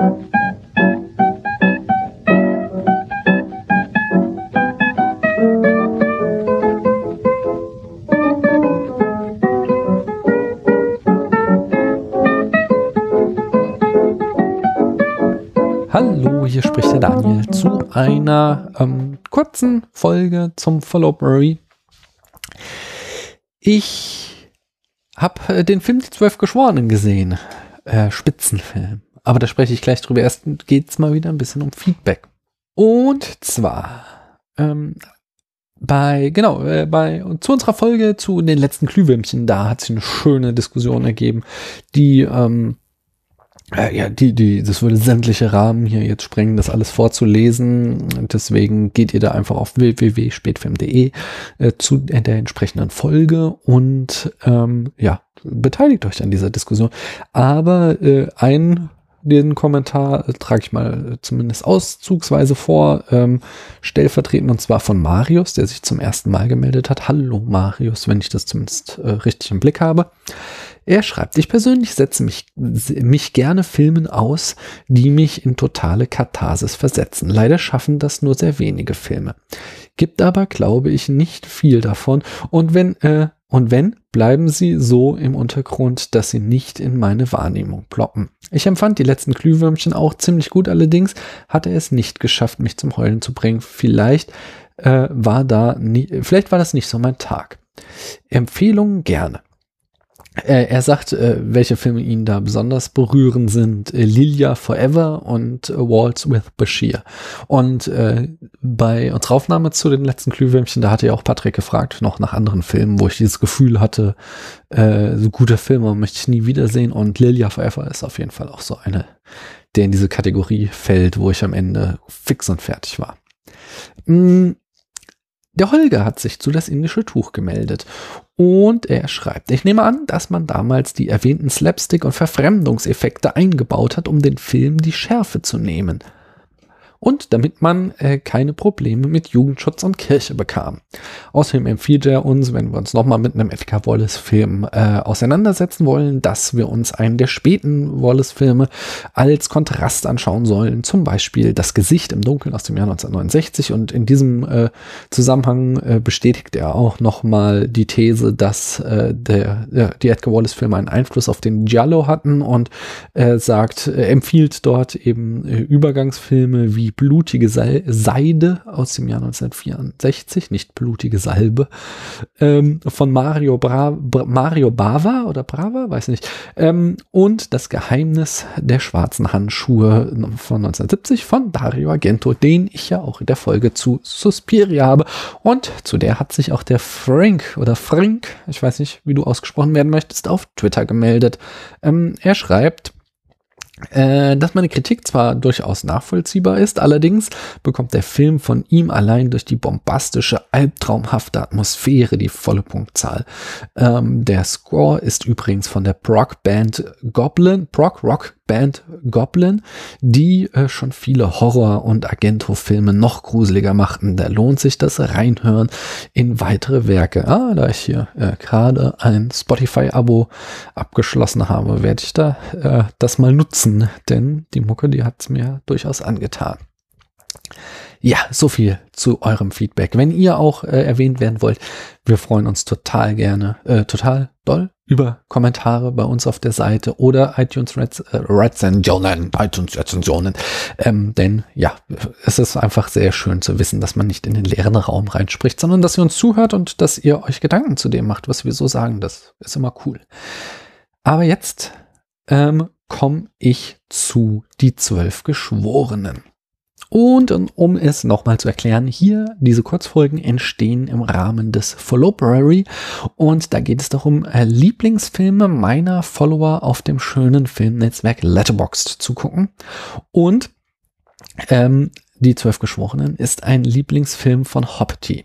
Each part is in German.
Hallo, hier spricht der Daniel zu einer ähm, kurzen Folge zum Follow Murray. Ich habe äh, den Film Die Zwölf Geschworenen gesehen. Äh, Spitzenfilm. Aber da spreche ich gleich drüber. Erst geht es mal wieder ein bisschen um Feedback. Und zwar ähm, bei, genau, äh, bei zu unserer Folge zu den letzten Glühwürmchen, da hat sich eine schöne Diskussion ergeben, die ähm, äh, ja, die, die, das würde sämtliche Rahmen hier jetzt sprengen, das alles vorzulesen. Deswegen geht ihr da einfach auf www.spätfilm.de äh, zu der entsprechenden Folge und ähm, ja, beteiligt euch an dieser Diskussion. Aber äh, ein den Kommentar äh, trage ich mal äh, zumindest auszugsweise vor, ähm, stellvertretend und zwar von Marius, der sich zum ersten Mal gemeldet hat. Hallo Marius, wenn ich das zumindest äh, richtig im Blick habe. Er schreibt, ich persönlich setze mich, mich gerne Filmen aus, die mich in totale Katharsis versetzen. Leider schaffen das nur sehr wenige Filme. Gibt aber, glaube ich, nicht viel davon. Und wenn, äh, und wenn, bleiben sie so im Untergrund, dass sie nicht in meine Wahrnehmung ploppen. Ich empfand die letzten Glühwürmchen auch ziemlich gut, allerdings hat er es nicht geschafft, mich zum Heulen zu bringen. Vielleicht äh, war da nie, vielleicht war das nicht so mein Tag. Empfehlungen gerne. Äh, er sagt, äh, welche Filme ihn da besonders berühren sind. Äh, Lilia Forever und Waltz with Bashir. Und bei unserer Aufnahme zu den letzten Glühwürmchen, da hatte ja auch Patrick gefragt, noch nach anderen Filmen, wo ich dieses Gefühl hatte, so gute Filme möchte ich nie wiedersehen. Und Lilia Forever ist auf jeden Fall auch so eine, der in diese Kategorie fällt, wo ich am Ende fix und fertig war. Mm, der Holger hat sich zu das indische Tuch gemeldet. Und er schreibt, ich nehme an, dass man damals die erwähnten Slapstick- und Verfremdungseffekte eingebaut hat, um den Film die Schärfe zu nehmen und damit man äh, keine Probleme mit Jugendschutz und Kirche bekam. Außerdem empfiehlt er uns, wenn wir uns nochmal mit einem Edgar Wallace-Film äh, auseinandersetzen wollen, dass wir uns einen der späten Wallace-Filme als Kontrast anschauen sollen. Zum Beispiel Das Gesicht im Dunkeln aus dem Jahr 1969. Und in diesem äh, Zusammenhang äh, bestätigt er auch nochmal die These, dass äh, der, ja, die Edgar Wallace-Filme einen Einfluss auf den Giallo hatten und äh, sagt, äh, empfiehlt dort eben äh, Übergangsfilme wie Blutige Seide aus dem Jahr 1964, nicht Blutige Salbe, ähm, von Mario, Bra Bra Mario Bava oder Brava, weiß nicht, ähm, und Das Geheimnis der schwarzen Handschuhe von 1970 von Dario Argento, den ich ja auch in der Folge zu Suspiria habe. Und zu der hat sich auch der Frank oder Frank, ich weiß nicht, wie du ausgesprochen werden möchtest, auf Twitter gemeldet. Ähm, er schreibt, dass meine Kritik zwar durchaus nachvollziehbar ist, allerdings bekommt der Film von ihm allein durch die bombastische, albtraumhafte Atmosphäre die volle Punktzahl. Ähm, der Score ist übrigens von der Proc Band Goblin, Proc Rock Band Goblin, die äh, schon viele Horror- und Agento-Filme noch gruseliger machten. Da lohnt sich das Reinhören in weitere Werke. Ah, da ich hier äh, gerade ein Spotify-Abo abgeschlossen habe, werde ich da äh, das mal nutzen, denn die Mucke, die hat es mir durchaus angetan. Ja, so viel zu eurem Feedback. Wenn ihr auch äh, erwähnt werden wollt, wir freuen uns total gerne, äh, total doll über Kommentare bei uns auf der Seite oder iTunes Reds, äh, Rezensionen, iTunes Rezensionen. Ähm, denn ja, es ist einfach sehr schön zu wissen, dass man nicht in den leeren Raum reinspricht, sondern dass ihr uns zuhört und dass ihr euch Gedanken zu dem macht, was wir so sagen. Das ist immer cool. Aber jetzt ähm, komme ich zu die zwölf Geschworenen. Und um es nochmal zu erklären, hier diese Kurzfolgen entstehen im Rahmen des Followbrary und da geht es darum, äh, Lieblingsfilme meiner Follower auf dem schönen Filmnetzwerk Letterboxd zu gucken. Und ähm, die Zwölf Geschworenen ist ein Lieblingsfilm von Hopti.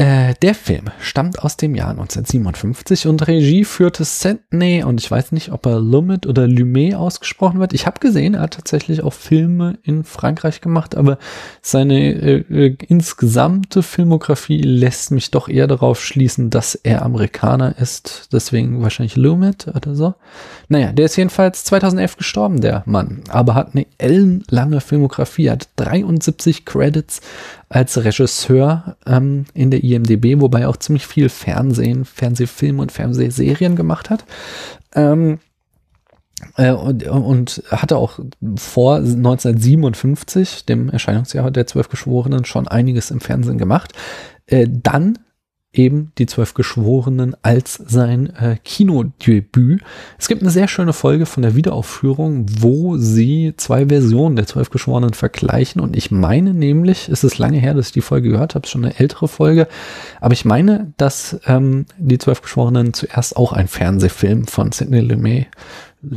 Äh, der Film stammt aus dem Jahr 1957 und Regie führte Sidney und ich weiß nicht, ob er Lumet oder Lumet ausgesprochen wird. Ich habe gesehen, er hat tatsächlich auch Filme in Frankreich gemacht, aber seine äh, äh, insgesamte Filmografie lässt mich doch eher darauf schließen, dass er Amerikaner ist. Deswegen wahrscheinlich Lumet oder so. Naja, der ist jedenfalls 2011 gestorben, der Mann, aber hat eine ellenlange Filmografie, hat 73 Credits als Regisseur ähm, in der IMDB, wobei er auch ziemlich viel Fernsehen, Fernsehfilme und Fernsehserien gemacht hat. Ähm, äh, und, und hatte auch vor 1957, dem Erscheinungsjahr der Zwölf Geschworenen, schon einiges im Fernsehen gemacht. Äh, dann eben die Zwölf Geschworenen als sein äh, Kinodebüt. Es gibt eine sehr schöne Folge von der Wiederaufführung, wo sie zwei Versionen der Zwölf Geschworenen vergleichen. Und ich meine nämlich, es ist lange her, dass ich die Folge gehört habe, schon eine ältere Folge, aber ich meine, dass ähm, die Zwölf Geschworenen zuerst auch ein Fernsehfilm von Sidney Lumet,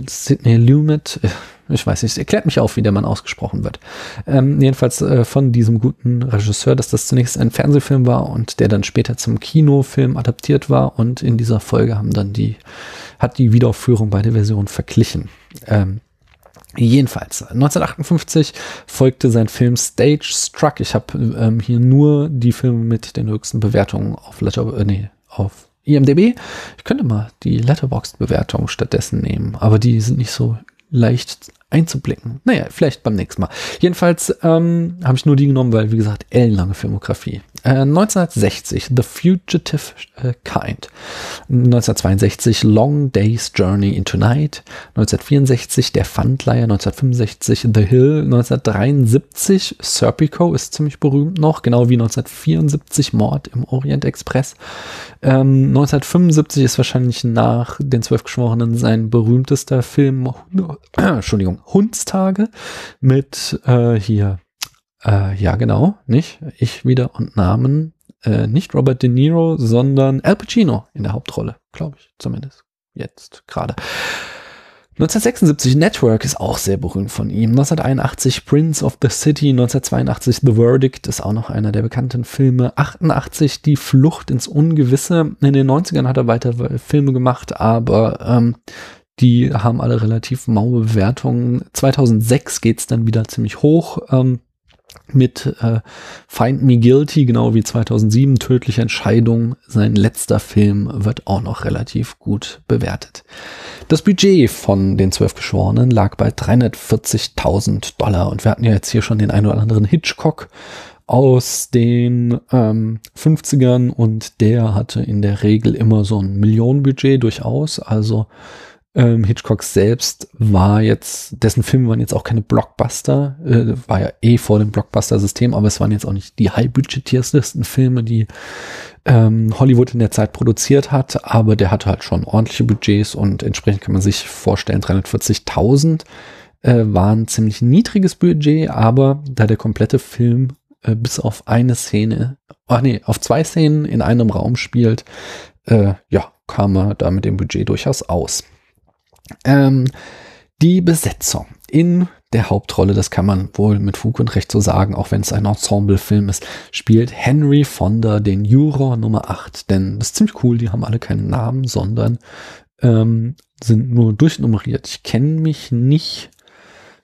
Sidney Lumet, äh, ich weiß nicht, erklärt mich auf, wie der Mann ausgesprochen wird. Ähm, jedenfalls äh, von diesem guten Regisseur, dass das zunächst ein Fernsehfilm war und der dann später zum Kinofilm adaptiert war und in dieser Folge haben dann die, hat die Wiederaufführung beide Versionen verglichen. Ähm, Jedenfalls, 1958 folgte sein Film Stage Struck. Ich habe ähm, hier nur die Filme mit den höchsten Bewertungen auf Letter, äh, nee, auf IMDb. Ich könnte mal die Letterboxd-Bewertung stattdessen nehmen, aber die sind nicht so leicht einzublicken. Naja, vielleicht beim nächsten Mal. Jedenfalls ähm, habe ich nur die genommen, weil, wie gesagt, ellenlange Filmografie. Äh, 1960 The Fugitive äh, Kind. 1962 Long Day's Journey into Night. 1964 Der Pfandleiher. 1965 The Hill. 1973 Serpico ist ziemlich berühmt noch, genau wie 1974 Mord im Orient Express. Ähm, 1975 ist wahrscheinlich nach den Zwölf Geschworenen sein berühmtester Film, Entschuldigung, Hundstage mit äh, hier, äh, ja genau, nicht? Ich wieder und Namen, äh, nicht Robert De Niro, sondern Al Pacino in der Hauptrolle, glaube ich zumindest. Jetzt gerade. 1976 Network ist auch sehr berühmt von ihm. 1981 Prince of the City, 1982 The Verdict ist auch noch einer der bekannten Filme. 88 Die Flucht ins Ungewisse. In den 90ern hat er weiter Filme gemacht, aber ähm, die haben alle relativ maue Bewertungen. 2006 geht's dann wieder ziemlich hoch. Ähm, mit äh, Find Me Guilty, genau wie 2007, Tödliche Entscheidung. Sein letzter Film wird auch noch relativ gut bewertet. Das Budget von den Zwölf Geschworenen lag bei 340.000 Dollar und wir hatten ja jetzt hier schon den ein oder anderen Hitchcock aus den ähm, 50ern und der hatte in der Regel immer so ein Millionenbudget durchaus, also ähm, Hitchcock selbst war jetzt, dessen Filme waren jetzt auch keine Blockbuster, äh, war ja eh vor dem Blockbuster-System, aber es waren jetzt auch nicht die high-budgetiertesten Filme, die ähm, Hollywood in der Zeit produziert hat, aber der hatte halt schon ordentliche Budgets und entsprechend kann man sich vorstellen, 340.000 äh, war ein ziemlich niedriges Budget, aber da der komplette Film äh, bis auf eine Szene, ach nee, auf zwei Szenen in einem Raum spielt, äh, ja, kam er da mit dem Budget durchaus aus. Ähm, die Besetzung in der Hauptrolle, das kann man wohl mit Fug und Recht so sagen, auch wenn es ein Ensemble-Film ist, spielt Henry Fonda den Juror Nummer 8. Denn das ist ziemlich cool, die haben alle keinen Namen, sondern ähm, sind nur durchnummeriert. Ich kenne mich nicht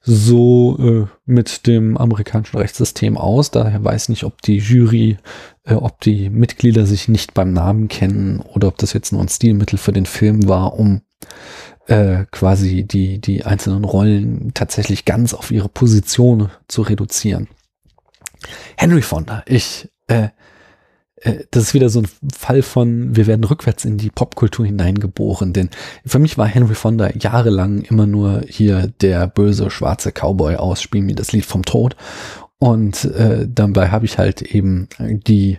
so äh, mit dem amerikanischen Rechtssystem aus. Daher weiß nicht, ob die Jury, äh, ob die Mitglieder sich nicht beim Namen kennen oder ob das jetzt nur ein Stilmittel für den Film war, um äh, quasi die, die einzelnen Rollen tatsächlich ganz auf ihre Position zu reduzieren. Henry Fonda, ich, äh, äh, das ist wieder so ein Fall von, wir werden rückwärts in die Popkultur hineingeboren, denn für mich war Henry Fonda jahrelang immer nur hier der böse schwarze Cowboy aus Spiel mir das Lied vom Tod und äh, dabei habe ich halt eben die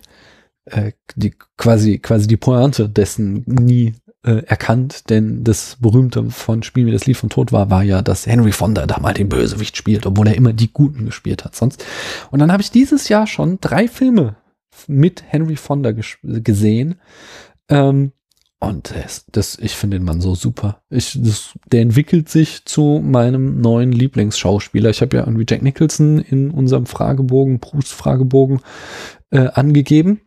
äh, die quasi quasi die Pointe dessen nie äh, erkannt, denn das berühmte von Spiel wie das Lied von Tod war, war ja, dass Henry Fonda da mal den Bösewicht spielt, obwohl er immer die Guten gespielt hat sonst. Und dann habe ich dieses Jahr schon drei Filme mit Henry Fonda gesehen. Ähm, und das, das, ich finde den Mann so super. Ich, das, der entwickelt sich zu meinem neuen Lieblingsschauspieler. Ich habe ja irgendwie Jack Nicholson in unserem Fragebogen, Bruce Fragebogen äh, angegeben.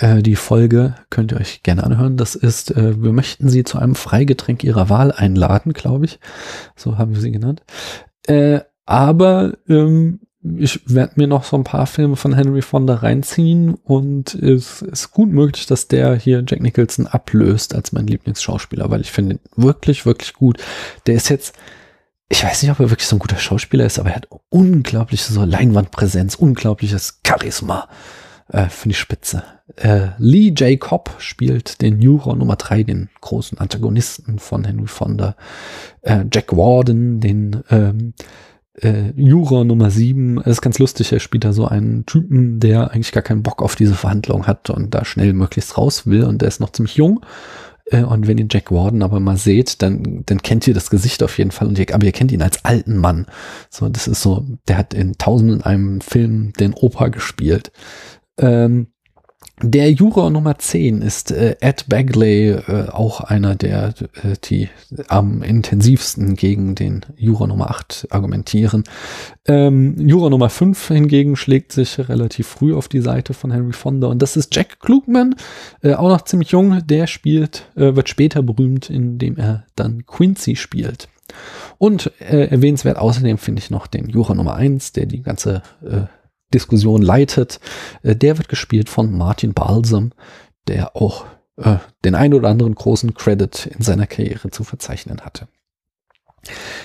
Äh, die Folge könnt ihr euch gerne anhören. Das ist, äh, wir möchten Sie zu einem Freigetränk Ihrer Wahl einladen, glaube ich. So haben wir sie genannt. Äh, aber ähm, ich werde mir noch so ein paar Filme von Henry Fonda reinziehen und es ist gut möglich, dass der hier Jack Nicholson ablöst als mein Lieblingsschauspieler, weil ich finde ihn wirklich, wirklich gut. Der ist jetzt, ich weiß nicht, ob er wirklich so ein guter Schauspieler ist, aber er hat unglaubliche so Leinwandpräsenz, unglaubliches Charisma. Äh, finde ich spitze. Äh, Lee J. Cobb spielt den Juror Nummer drei, den großen Antagonisten von Henry Fonda. Äh, Jack Warden, den ähm, äh, Juror Nummer 7 ist ganz lustig. Er spielt da so einen Typen, der eigentlich gar keinen Bock auf diese Verhandlung hat und da schnell möglichst raus will. Und der ist noch ziemlich jung. Äh, und wenn ihr Jack Warden aber mal seht, dann, dann kennt ihr das Gesicht auf jeden Fall. Und ihr, aber ihr kennt ihn als alten Mann. So, das ist so, der hat in tausenden einem Film den Opa gespielt. Ähm, der Juror Nummer 10 ist äh, Ed Bagley, äh, auch einer der, äh, die am intensivsten gegen den Juror Nummer 8 argumentieren. Ähm, Juror Nummer 5 hingegen schlägt sich relativ früh auf die Seite von Henry Fonda und das ist Jack Klugman, äh, auch noch ziemlich jung, der spielt, äh, wird später berühmt, indem er dann Quincy spielt. Und äh, erwähnenswert außerdem finde ich noch den Juror Nummer 1, der die ganze Diskussion leitet, äh, der wird gespielt von Martin Balsam, der auch äh, den ein oder anderen großen Credit in seiner Karriere zu verzeichnen hatte.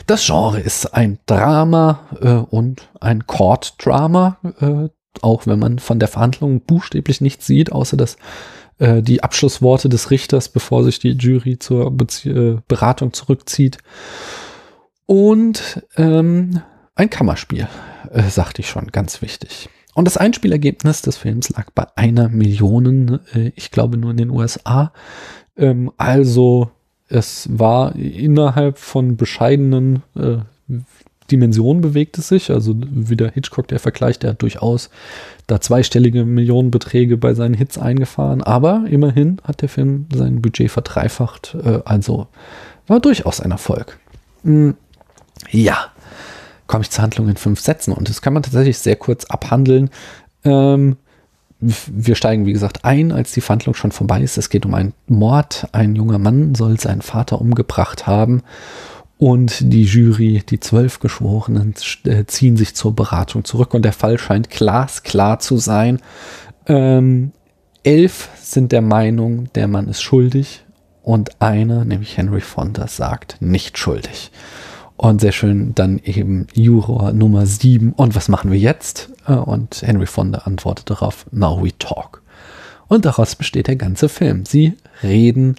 Das Genre ist ein Drama äh, und ein Court-Drama, äh, auch wenn man von der Verhandlung buchstäblich nichts sieht, außer dass äh, die Abschlussworte des Richters, bevor sich die Jury zur Bezie äh, Beratung zurückzieht. Und ähm, ein Kammerspiel, äh, sagte ich schon, ganz wichtig. Und das Einspielergebnis des Films lag bei einer Million, äh, ich glaube nur in den USA. Ähm, also es war innerhalb von bescheidenen äh, Dimensionen bewegt es sich. Also wieder Hitchcock, der Vergleich, der hat durchaus da zweistellige Millionenbeträge bei seinen Hits eingefahren. Aber immerhin hat der Film sein Budget verdreifacht. Äh, also war durchaus ein Erfolg. Hm, ja, komme ich zur Handlung in fünf Sätzen und das kann man tatsächlich sehr kurz abhandeln. Ähm, wir steigen, wie gesagt, ein, als die Verhandlung schon vorbei ist. Es geht um einen Mord. Ein junger Mann soll seinen Vater umgebracht haben. Und die Jury, die zwölf Geschworenen, äh, ziehen sich zur Beratung zurück. Und der Fall scheint glasklar zu sein. Ähm, elf sind der Meinung, der Mann ist schuldig. Und einer, nämlich Henry Fonda, sagt nicht schuldig. Und sehr schön dann eben Juror Nummer 7. Und was machen wir jetzt? Äh, und Henry Fonda antwortet darauf, Now we talk. Und daraus besteht der ganze Film. Sie reden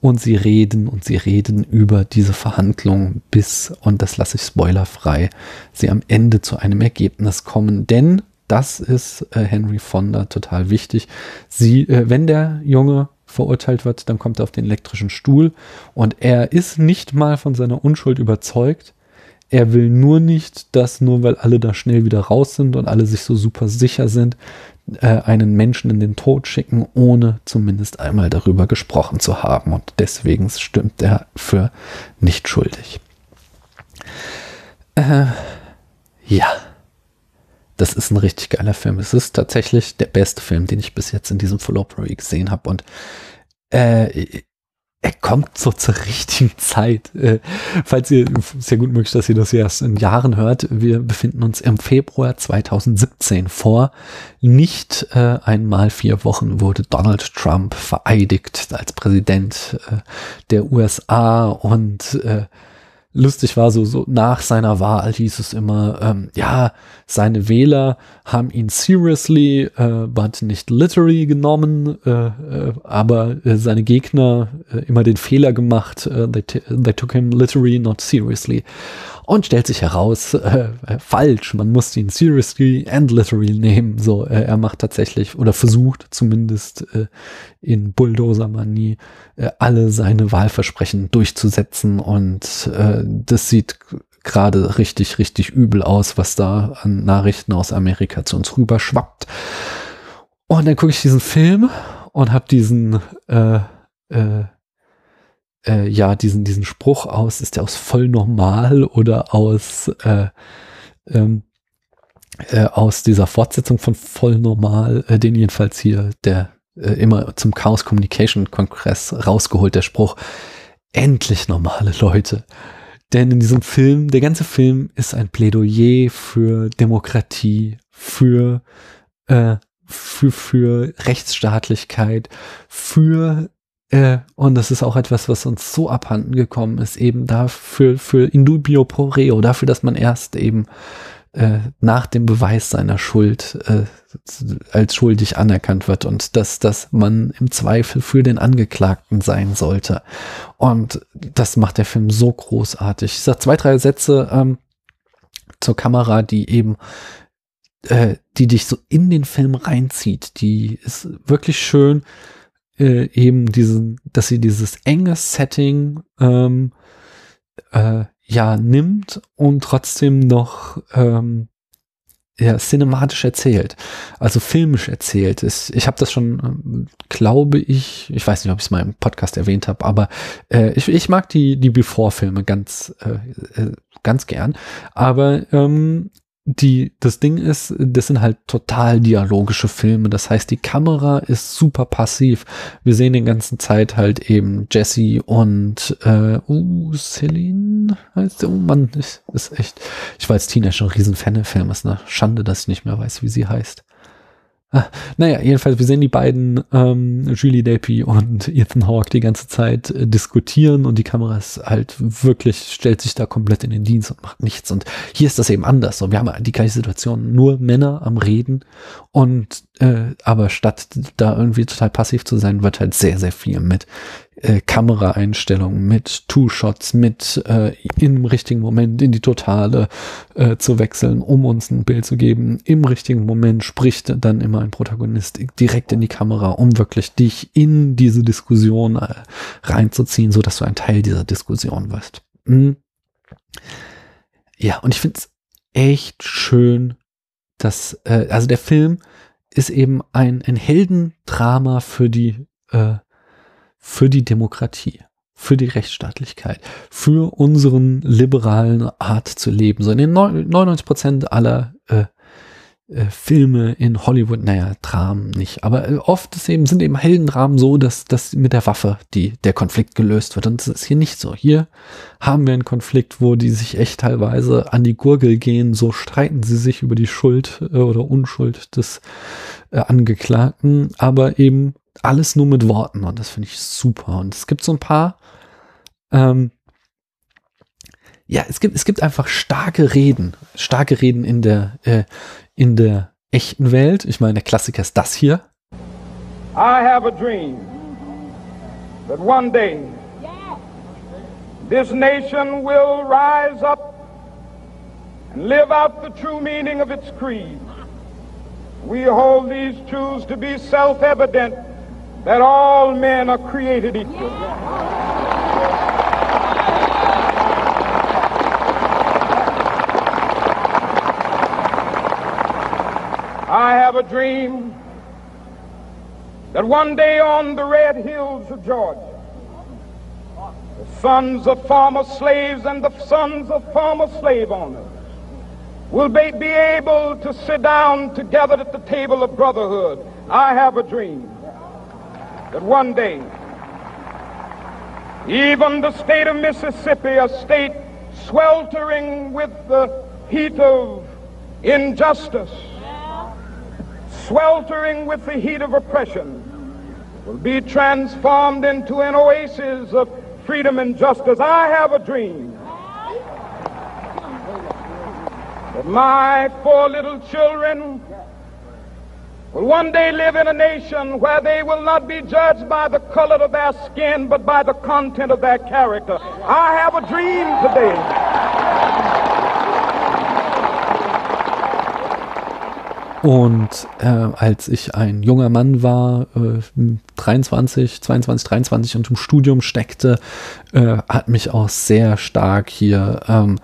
und sie reden und sie reden über diese Verhandlung bis, und das lasse ich spoilerfrei, sie am Ende zu einem Ergebnis kommen. Denn das ist äh, Henry Fonda total wichtig. Sie, äh, wenn der Junge verurteilt wird, dann kommt er auf den elektrischen Stuhl und er ist nicht mal von seiner Unschuld überzeugt. Er will nur nicht, dass nur weil alle da schnell wieder raus sind und alle sich so super sicher sind, äh, einen Menschen in den Tod schicken, ohne zumindest einmal darüber gesprochen zu haben. Und deswegen stimmt er für nicht schuldig. Äh, ja das ist ein richtig geiler Film. Es ist tatsächlich der beste Film, den ich bis jetzt in diesem Opera gesehen habe. Und äh, er kommt so zur richtigen Zeit. Äh, falls ihr, sehr gut möglich, dass ihr das erst in Jahren hört, wir befinden uns im Februar 2017 vor. Nicht äh, einmal vier Wochen wurde Donald Trump vereidigt als Präsident äh, der USA und äh, lustig war, so, so nach seiner Wahl hieß es immer, ähm, ja, seine Wähler haben ihn seriously, äh, but nicht literally genommen, äh, äh, aber äh, seine Gegner äh, immer den Fehler gemacht, äh, they, they took him literally, not seriously und stellt sich heraus, äh, äh, falsch, man muss ihn seriously and literally nehmen. So, äh, er macht tatsächlich oder versucht zumindest äh, in Bulldozer-Manie äh, alle seine Wahlversprechen durchzusetzen und äh, das sieht gerade richtig, richtig übel aus, was da an Nachrichten aus Amerika zu uns rüber schwappt. Und dann gucke ich diesen Film und habe diesen äh, äh, äh, ja diesen, diesen Spruch aus, ist der aus voll normal oder aus äh, ähm, äh, aus dieser Fortsetzung von Voll Normal, äh, den jedenfalls hier der äh, immer zum Chaos Communication Kongress rausgeholt, der Spruch, endlich normale Leute. Denn in diesem Film, der ganze Film ist ein Plädoyer für Demokratie, für, äh, für, für Rechtsstaatlichkeit, für äh, und das ist auch etwas, was uns so abhanden gekommen ist, eben dafür, für Indubio pro reo, dafür, dass man erst eben äh, nach dem Beweis seiner Schuld äh, als schuldig anerkannt wird und dass, dass man im Zweifel für den Angeklagten sein sollte. Und das macht der Film so großartig. Ich sage zwei, drei Sätze ähm, zur Kamera, die eben äh, die dich so in den Film reinzieht. Die ist wirklich schön, äh, eben diesen, dass sie dieses enge Setting ähm, äh, ja nimmt und trotzdem noch ähm, ja, cinematisch erzählt, also filmisch erzählt ist. Ich habe das schon, ähm, glaube ich, ich weiß nicht, ob ich es mal im Podcast erwähnt habe, aber äh, ich, ich mag die die Before-Filme ganz äh, äh, ganz gern, aber ähm, die, das Ding ist, das sind halt total dialogische Filme. Das heißt, die Kamera ist super passiv. Wir sehen die ganze Zeit halt eben Jesse und äh, uh, Celine heißt der. Oh Mann, ist, ist echt. Ich war als Teenager ein riesen Fan des Films. Ne? Schande, dass ich nicht mehr weiß, wie sie heißt. Ah, naja, jedenfalls, wir sehen die beiden, ähm, Julie Delpy und Ethan Hawke, die ganze Zeit äh, diskutieren und die Kamera ist halt wirklich, stellt sich da komplett in den Dienst und macht nichts. Und hier ist das eben anders. So, wir haben die gleiche Situation, nur Männer am Reden und äh, aber statt da irgendwie total passiv zu sein, wird halt sehr, sehr viel mit äh, Kameraeinstellungen, mit Two-Shots, mit äh, im richtigen Moment in die Totale äh, zu wechseln, um uns ein Bild zu geben. Im richtigen Moment spricht dann immer ein Protagonist direkt in die Kamera, um wirklich dich in diese Diskussion äh, reinzuziehen, so dass du ein Teil dieser Diskussion wirst. Mhm. Ja, und ich finde es echt schön, dass, äh, also der Film ist eben ein, ein Heldendrama für die, äh, für die Demokratie, für die Rechtsstaatlichkeit, für unseren liberalen Art zu leben. So in den 99 Prozent aller äh, äh, Filme in Hollywood, naja, Dramen nicht, aber äh, oft ist eben, sind eben Heldendramen so, dass, dass mit der Waffe die, der Konflikt gelöst wird. Und das ist hier nicht so. Hier haben wir einen Konflikt, wo die sich echt teilweise an die Gurgel gehen, so streiten sie sich über die Schuld äh, oder Unschuld des äh, Angeklagten, aber eben alles nur mit Worten und das finde ich super. Und es gibt so ein paar, ähm, ja, es gibt, es gibt einfach starke Reden, starke Reden in der, äh, in der echten Welt. Ich meine, der Klassiker ist das hier. I have a dream that one day this nation will rise up and live out the true meaning of its creed. We hold these truths to be self-evident that all men are created equal. I have a dream that one day on the red hills of Georgia, the sons of former slaves and the sons of former slave owners will be, able to sit down together at the table of brotherhood. I have a dream that one day, even the state of Mississippi, a state sweltering with the heat of injustice, sweltering with the heat of oppression, will be transformed into an oasis of freedom and justice. I have a dream that my four little children will one day live in a nation where they will not be judged by the color of their skin, but by the content of their character. I have a dream today. Und äh, als ich ein junger Mann war, äh, 23, 22, 23 und im Studium steckte, äh, hat mich auch sehr stark hier ähm,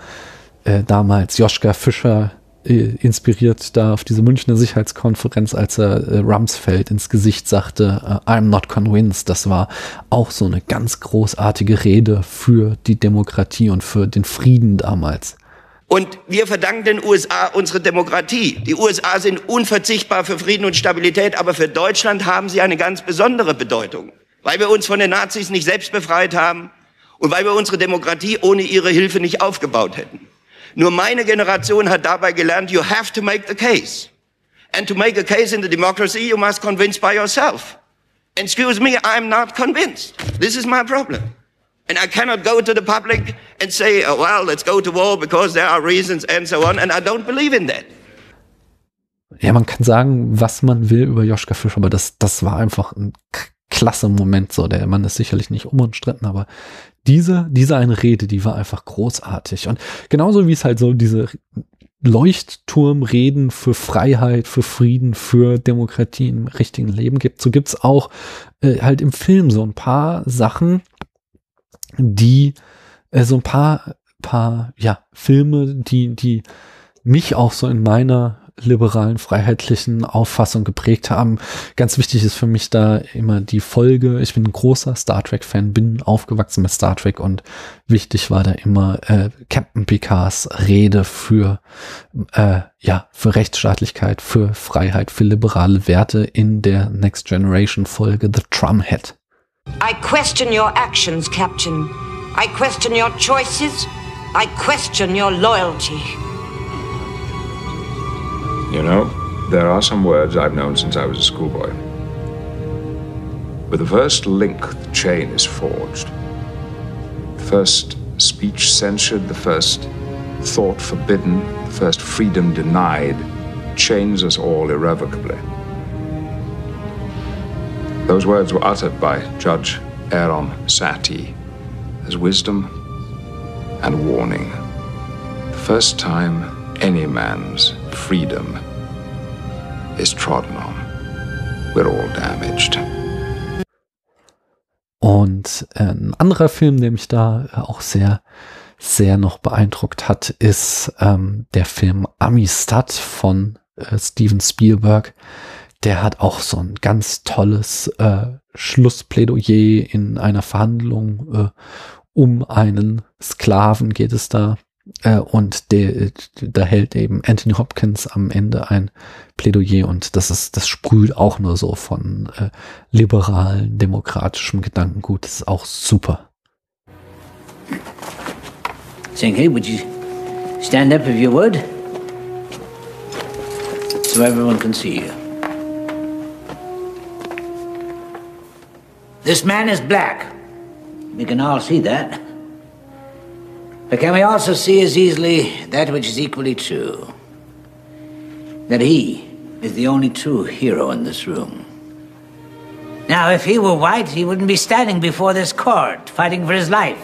äh, damals Joschka Fischer inspiriert da auf diese Münchner Sicherheitskonferenz, als er äh, Rumsfeld ins Gesicht sagte, äh, I'm not convinced. Das war auch so eine ganz großartige Rede für die Demokratie und für den Frieden damals. Und wir verdanken den USA unsere Demokratie. Die USA sind unverzichtbar für Frieden und Stabilität, aber für Deutschland haben sie eine ganz besondere Bedeutung, weil wir uns von den Nazis nicht selbst befreit haben und weil wir unsere Demokratie ohne ihre Hilfe nicht aufgebaut hätten. Nur meine Generation hat dabei gelernt, you have to make the case. And to make a case in the democracy, you must convince by yourself. Excuse me, I'm not convinced. This is my problem. And I cannot go to the public and say, oh, well, let's go to war because there are reasons and so on. And I don't believe in that. Ja, man kann sagen, was man will über Joschka Fischer, aber das, das war einfach ein klasse Moment. So, der Mann ist sicherlich nicht unumstritten, aber diese, diese eine Rede, die war einfach großartig. Und genauso wie es halt so diese Leuchtturmreden für Freiheit, für Frieden, für Demokratie im richtigen Leben gibt, so gibt's auch äh, halt im Film so ein paar Sachen, die äh, so ein paar, paar, ja, Filme, die, die mich auch so in meiner liberalen, freiheitlichen Auffassung geprägt haben. Ganz wichtig ist für mich da immer die Folge. Ich bin ein großer Star Trek-Fan, bin aufgewachsen mit Star Trek und wichtig war da immer äh, Captain Picards Rede für äh, ja für Rechtsstaatlichkeit, für Freiheit, für liberale Werte in der Next Generation Folge The Drumhead. I question your actions, Captain. I question your choices. I question your loyalty. You know, there are some words I've known since I was a schoolboy. With the first link, the chain is forged. The first speech censured, the first thought forbidden, the first freedom denied, chains us all irrevocably. Those words were uttered by Judge Aaron Sati as wisdom and warning. The first time any man's freedom is trodden on, we're all damaged. Und äh, ein anderer Film, der mich da auch sehr, sehr noch beeindruckt hat, ist ähm, der Film Amistad von äh, Steven Spielberg der hat auch so ein ganz tolles äh, Schlussplädoyer in einer Verhandlung äh, um einen Sklaven geht es da. Äh, und der, da hält eben Anthony Hopkins am Ende ein Plädoyer und das ist, das sprüht auch nur so von äh, liberalen, demokratischem Gedankengut. Das ist auch super. Senke, would you stand up if you would? So everyone can see you. This man is black. We can all see that. But can we also see as easily that which is equally true? That he is the only true hero in this room. Now, if he were white, he wouldn't be standing before this court, fighting for his life.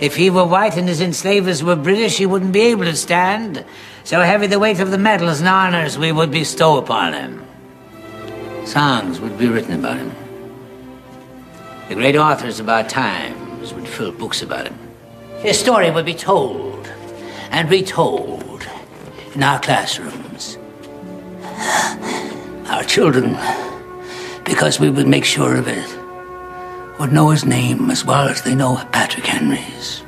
If he were white and his enslavers were British, he wouldn't be able to stand. So heavy the weight of the medals and honors we would bestow upon him. Songs would be written about him. The great authors of our times would fill books about him. His story would be told and retold in our classrooms. Our children, because we would make sure of it, would know his name as well as they know Patrick Henry's.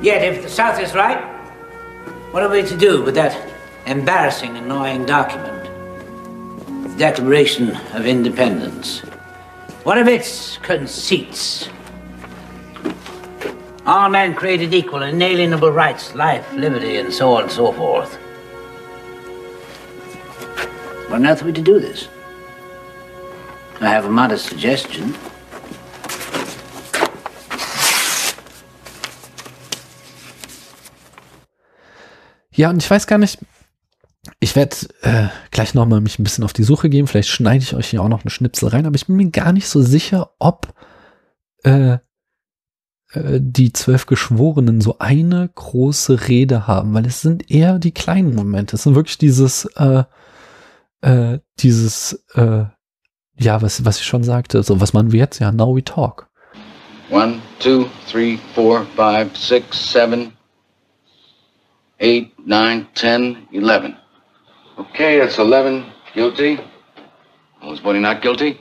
Yet, if the South is right, what are we to do with that embarrassing, annoying document? The Declaration of Independence. What of its conceits? All men created equal, inalienable rights, life, liberty, and so on and so forth. What on earth are we to do this? I have a modest suggestion. Ja, und ich weiß gar nicht, ich werde äh, gleich nochmal mich ein bisschen auf die Suche gehen. Vielleicht schneide ich euch hier auch noch einen Schnipsel rein, aber ich bin mir gar nicht so sicher, ob äh, äh, die zwölf Geschworenen so eine große Rede haben, weil es sind eher die kleinen Momente. Es sind wirklich dieses, äh, äh, dieses, äh, ja, was, was ich schon sagte, so was man wie jetzt, ja, now we talk. One, two, three, four, five, six, seven, eight, nine, ten, eleven. Okay, that's 11 guilty. Was Bonnie not guilty?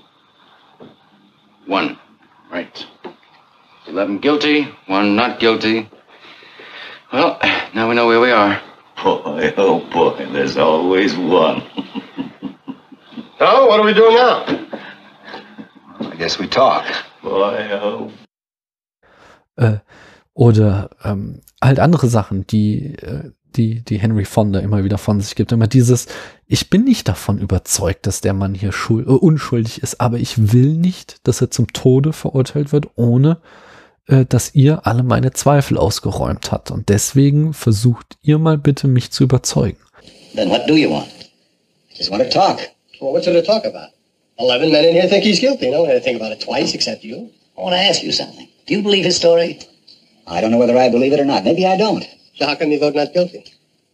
One. Right. 11 guilty, one not guilty. Well, now we know where we are. Boy, oh boy, there's always one. So, what are we doing now? I guess we talk. Boy, oh. Äh, oder ähm, halt andere Sachen, die, äh, die, die Henry Fonda immer wieder von sich gibt. Immer dieses, ich bin nicht davon überzeugt, dass der Mann hier schuld, äh, unschuldig ist, aber ich will nicht, dass er zum Tode verurteilt wird, ohne äh, dass ihr alle meine Zweifel ausgeräumt habt. Und deswegen versucht ihr mal bitte, mich zu überzeugen. Then what do you want? I just want to talk. Well, what's there to talk about? Eleven men in here think he's guilty. No one had to think about it twice except you. I want to ask you something. Do you believe his story? I don't know whether I believe it or not. Maybe I don't. So how come you vote not guilty?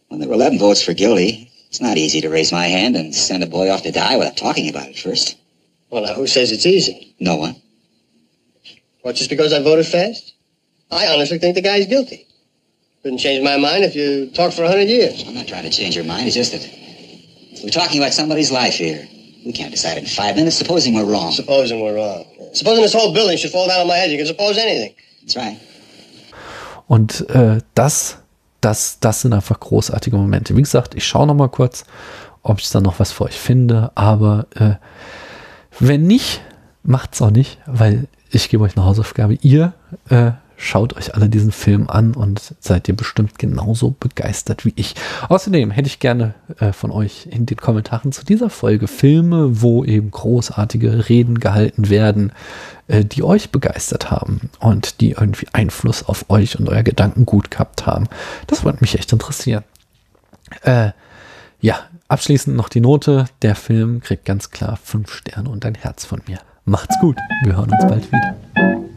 When there were 11 votes for guilty, it's not easy to raise my hand and send a boy off to die without talking about it first. Well, now, who says it's easy? No one. What, just because I voted fast? I honestly think the guy's guilty. Couldn't change my mind if you talked for a hundred years. I'm not trying to change your mind. It's just that we're talking about somebody's life here. We can't decide in five minutes, supposing we're wrong. Supposing we're wrong. Supposing this whole building should fall down on my head. You can suppose anything. That's right. Und äh, das, das, das sind einfach großartige Momente. Wie gesagt, ich schaue noch mal kurz, ob ich da noch was für euch finde. Aber äh, wenn nicht, macht's auch nicht, weil ich gebe euch eine Hausaufgabe. Ihr äh, schaut euch alle diesen Film an und seid ihr bestimmt genauso begeistert wie ich. Außerdem hätte ich gerne äh, von euch in den Kommentaren zu dieser Folge Filme, wo eben großartige Reden gehalten werden, äh, die euch begeistert haben und die irgendwie Einfluss auf euch und euer Gedankengut gehabt haben. Das würde mich echt interessieren. Äh, ja, abschließend noch die Note. Der Film kriegt ganz klar fünf Sterne und ein Herz von mir. Macht's gut. Wir hören uns bald wieder.